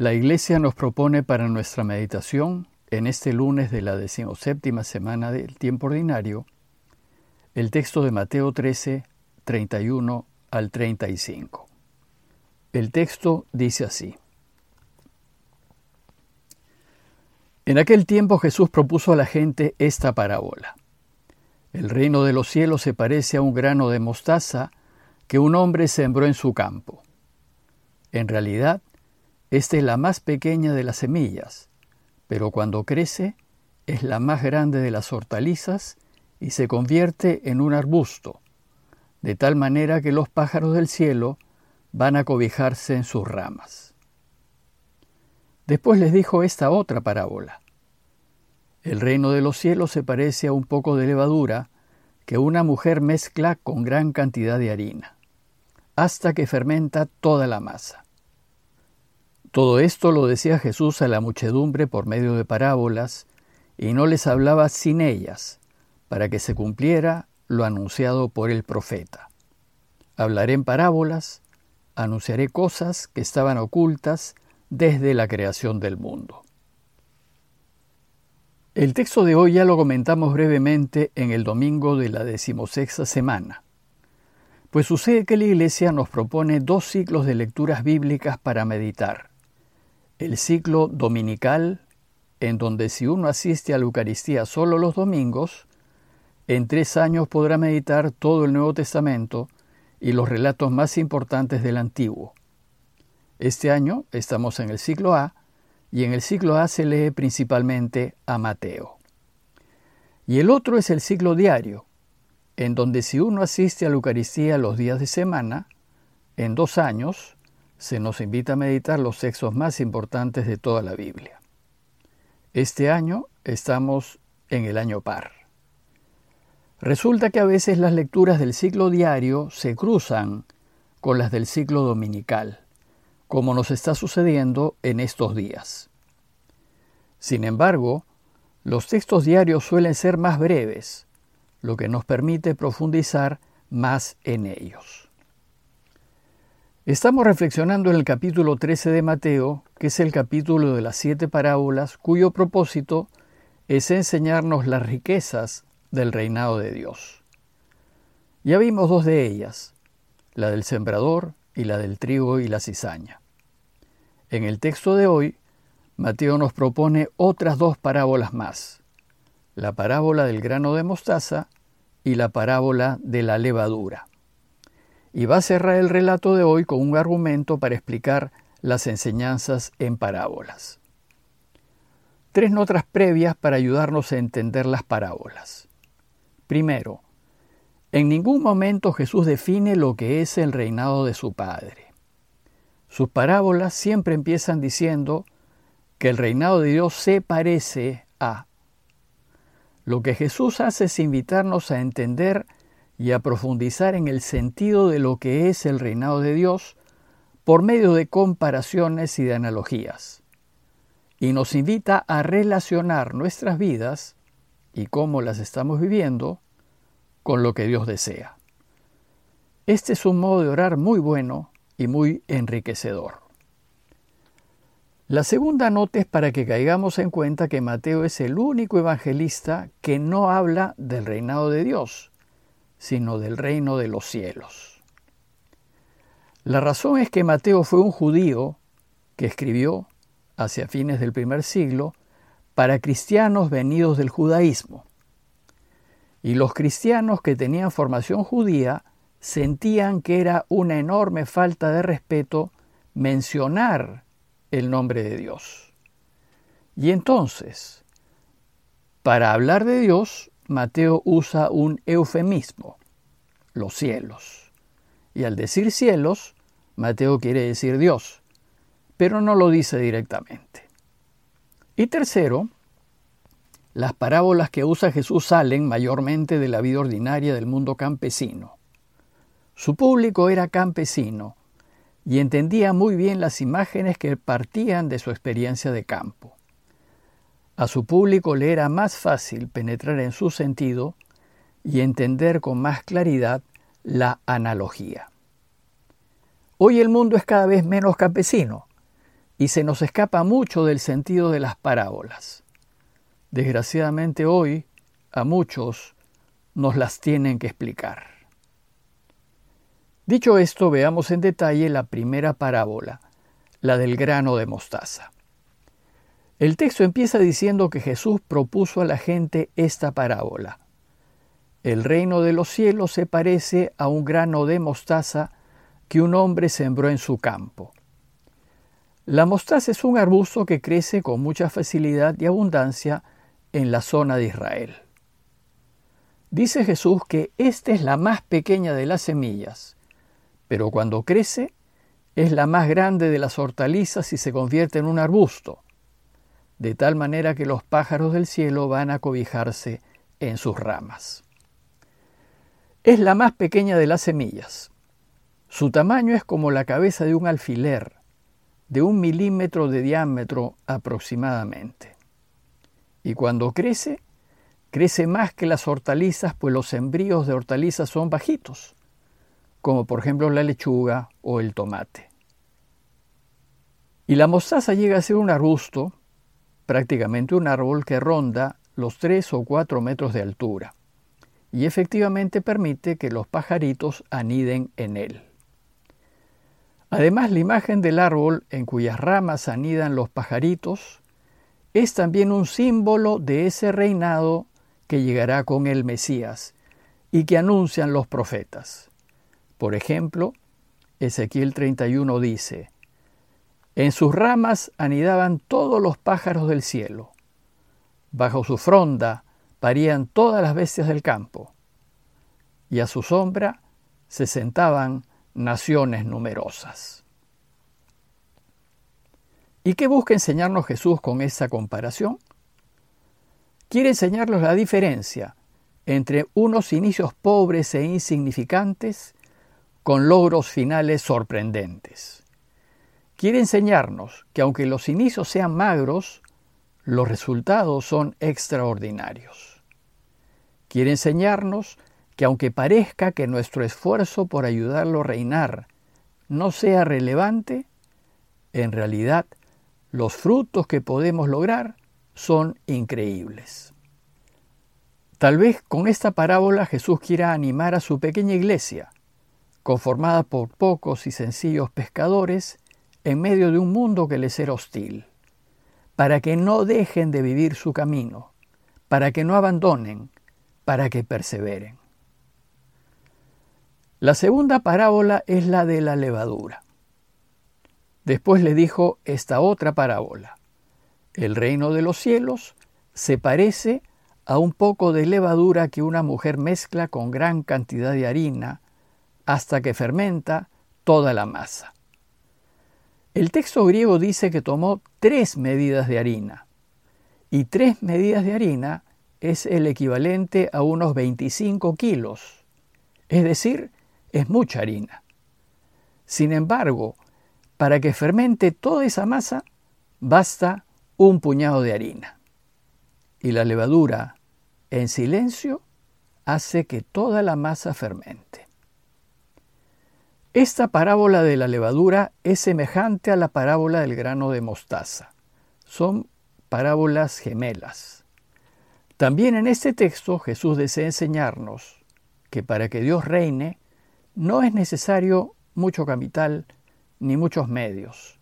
La Iglesia nos propone para nuestra meditación en este lunes de la decimoséptima semana del tiempo ordinario el texto de Mateo 13, 31 al 35. El texto dice así. En aquel tiempo Jesús propuso a la gente esta parábola. El reino de los cielos se parece a un grano de mostaza que un hombre sembró en su campo. En realidad, esta es la más pequeña de las semillas, pero cuando crece es la más grande de las hortalizas y se convierte en un arbusto, de tal manera que los pájaros del cielo van a cobijarse en sus ramas. Después les dijo esta otra parábola. El reino de los cielos se parece a un poco de levadura que una mujer mezcla con gran cantidad de harina, hasta que fermenta toda la masa. Todo esto lo decía Jesús a la muchedumbre por medio de parábolas, y no les hablaba sin ellas, para que se cumpliera lo anunciado por el profeta. Hablaré en parábolas, anunciaré cosas que estaban ocultas desde la creación del mundo. El texto de hoy ya lo comentamos brevemente en el domingo de la decimosexta semana, pues sucede que la Iglesia nos propone dos ciclos de lecturas bíblicas para meditar el ciclo dominical, en donde si uno asiste a la Eucaristía solo los domingos, en tres años podrá meditar todo el Nuevo Testamento y los relatos más importantes del Antiguo. Este año estamos en el ciclo A, y en el ciclo A se lee principalmente a Mateo. Y el otro es el ciclo diario, en donde si uno asiste a la Eucaristía los días de semana, en dos años se nos invita a meditar los textos más importantes de toda la Biblia. Este año estamos en el año par. Resulta que a veces las lecturas del ciclo diario se cruzan con las del ciclo dominical, como nos está sucediendo en estos días. Sin embargo, los textos diarios suelen ser más breves, lo que nos permite profundizar más en ellos. Estamos reflexionando en el capítulo 13 de Mateo, que es el capítulo de las siete parábolas, cuyo propósito es enseñarnos las riquezas del reinado de Dios. Ya vimos dos de ellas, la del sembrador y la del trigo y la cizaña. En el texto de hoy, Mateo nos propone otras dos parábolas más, la parábola del grano de mostaza y la parábola de la levadura y va a cerrar el relato de hoy con un argumento para explicar las enseñanzas en parábolas. Tres notas previas para ayudarnos a entender las parábolas. Primero, en ningún momento Jesús define lo que es el reinado de su Padre. Sus parábolas siempre empiezan diciendo que el reinado de Dios se parece a. Lo que Jesús hace es invitarnos a entender y a profundizar en el sentido de lo que es el reinado de Dios por medio de comparaciones y de analogías. Y nos invita a relacionar nuestras vidas y cómo las estamos viviendo con lo que Dios desea. Este es un modo de orar muy bueno y muy enriquecedor. La segunda nota es para que caigamos en cuenta que Mateo es el único evangelista que no habla del reinado de Dios, sino del reino de los cielos. La razón es que Mateo fue un judío que escribió, hacia fines del primer siglo, para cristianos venidos del judaísmo. Y los cristianos que tenían formación judía sentían que era una enorme falta de respeto mencionar el nombre de Dios. Y entonces, para hablar de Dios, Mateo usa un eufemismo, los cielos. Y al decir cielos, Mateo quiere decir Dios, pero no lo dice directamente. Y tercero, las parábolas que usa Jesús salen mayormente de la vida ordinaria del mundo campesino. Su público era campesino y entendía muy bien las imágenes que partían de su experiencia de campo. A su público le era más fácil penetrar en su sentido y entender con más claridad la analogía. Hoy el mundo es cada vez menos campesino y se nos escapa mucho del sentido de las parábolas. Desgraciadamente hoy a muchos nos las tienen que explicar. Dicho esto, veamos en detalle la primera parábola, la del grano de mostaza. El texto empieza diciendo que Jesús propuso a la gente esta parábola. El reino de los cielos se parece a un grano de mostaza que un hombre sembró en su campo. La mostaza es un arbusto que crece con mucha facilidad y abundancia en la zona de Israel. Dice Jesús que esta es la más pequeña de las semillas, pero cuando crece es la más grande de las hortalizas y se convierte en un arbusto, de tal manera que los pájaros del cielo van a cobijarse en sus ramas. Es la más pequeña de las semillas. Su tamaño es como la cabeza de un alfiler, de un milímetro de diámetro aproximadamente. Y cuando crece, crece más que las hortalizas, pues los embrios de hortalizas son bajitos, como por ejemplo la lechuga o el tomate. Y la mostaza llega a ser un arbusto, prácticamente un árbol que ronda los 3 o 4 metros de altura, y efectivamente permite que los pajaritos aniden en él. Además, la imagen del árbol en cuyas ramas anidan los pajaritos es también un símbolo de ese reinado que llegará con el Mesías y que anuncian los profetas. Por ejemplo, Ezequiel 31 dice, En sus ramas anidaban todos los pájaros del cielo, bajo su fronda parían todas las bestias del campo, y a su sombra se sentaban naciones numerosas. ¿Y qué busca enseñarnos Jesús con esa comparación? Quiere enseñarnos la diferencia entre unos inicios pobres e insignificantes con logros finales sorprendentes. Quiere enseñarnos que aunque los inicios sean magros, los resultados son extraordinarios. Quiere enseñarnos que aunque parezca que nuestro esfuerzo por ayudarlo a reinar no sea relevante, en realidad los frutos que podemos lograr son increíbles. Tal vez con esta parábola Jesús quiera animar a su pequeña iglesia, conformada por pocos y sencillos pescadores, en medio de un mundo que les era hostil, para que no dejen de vivir su camino, para que no abandonen, para que perseveren. La segunda parábola es la de la levadura. Después le dijo esta otra parábola. El reino de los cielos se parece a un poco de levadura que una mujer mezcla con gran cantidad de harina hasta que fermenta toda la masa. El texto griego dice que tomó tres medidas de harina, y tres medidas de harina es el equivalente a unos 25 kilos, es decir, es mucha harina. Sin embargo, para que fermente toda esa masa, basta un puñado de harina. Y la levadura, en silencio, hace que toda la masa fermente. Esta parábola de la levadura es semejante a la parábola del grano de mostaza. Son parábolas gemelas. También en este texto Jesús desea enseñarnos que para que Dios reine no es necesario mucho capital ni muchos medios.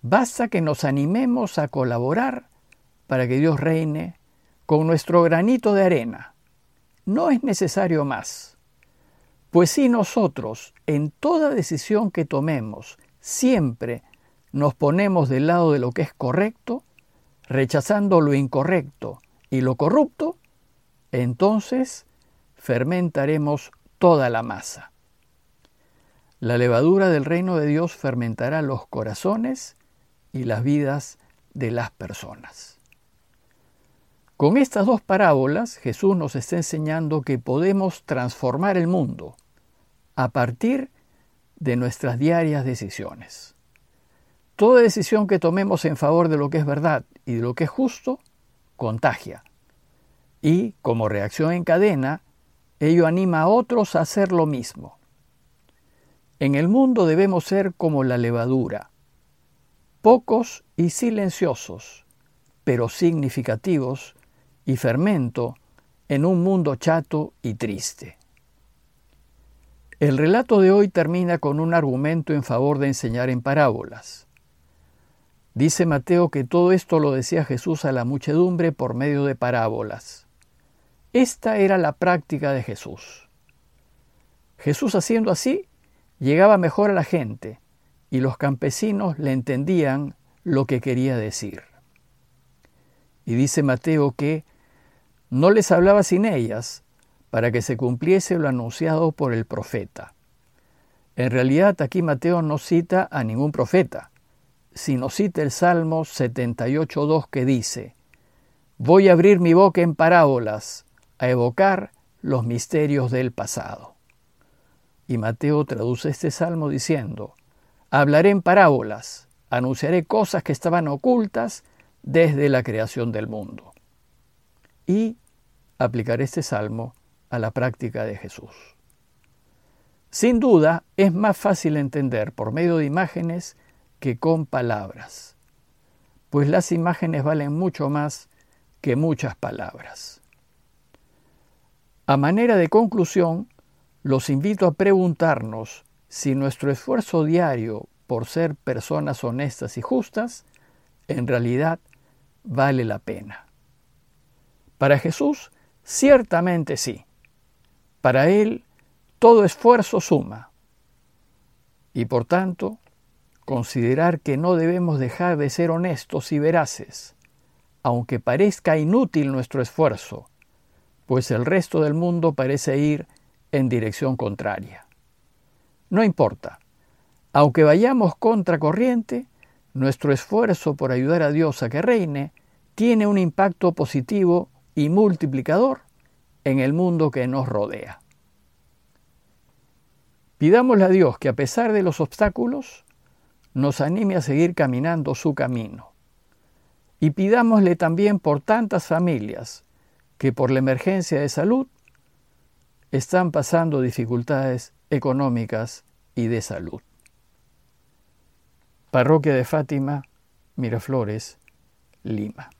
Basta que nos animemos a colaborar para que Dios reine con nuestro granito de arena. No es necesario más. Pues si nosotros, en toda decisión que tomemos, siempre nos ponemos del lado de lo que es correcto, rechazando lo incorrecto y lo corrupto, entonces fermentaremos toda la masa. La levadura del reino de Dios fermentará los corazones y las vidas de las personas. Con estas dos parábolas Jesús nos está enseñando que podemos transformar el mundo a partir de nuestras diarias decisiones. Toda decisión que tomemos en favor de lo que es verdad y de lo que es justo, contagia. Y, como reacción en cadena, ello anima a otros a hacer lo mismo. En el mundo debemos ser como la levadura, pocos y silenciosos, pero significativos, y fermento en un mundo chato y triste. El relato de hoy termina con un argumento en favor de enseñar en parábolas. Dice Mateo que todo esto lo decía Jesús a la muchedumbre por medio de parábolas. Esta era la práctica de Jesús. Jesús haciendo así llegaba mejor a la gente y los campesinos le entendían lo que quería decir. Y dice Mateo que no les hablaba sin ellas para que se cumpliese lo anunciado por el profeta. En realidad aquí Mateo no cita a ningún profeta, sino cita el Salmo 78.2 que dice, Voy a abrir mi boca en parábolas, a evocar los misterios del pasado. Y Mateo traduce este salmo diciendo, Hablaré en parábolas, anunciaré cosas que estaban ocultas desde la creación del mundo. Y aplicaré este salmo a la práctica de Jesús. Sin duda, es más fácil entender por medio de imágenes que con palabras, pues las imágenes valen mucho más que muchas palabras. A manera de conclusión, los invito a preguntarnos si nuestro esfuerzo diario por ser personas honestas y justas en realidad vale la pena. Para Jesús, ciertamente sí. Para Él, todo esfuerzo suma. Y por tanto, considerar que no debemos dejar de ser honestos y veraces, aunque parezca inútil nuestro esfuerzo, pues el resto del mundo parece ir en dirección contraria. No importa, aunque vayamos contra corriente, nuestro esfuerzo por ayudar a Dios a que reine tiene un impacto positivo y multiplicador en el mundo que nos rodea. Pidámosle a Dios que a pesar de los obstáculos, nos anime a seguir caminando su camino. Y pidámosle también por tantas familias que por la emergencia de salud están pasando dificultades económicas y de salud. Parroquia de Fátima, Miraflores, Lima.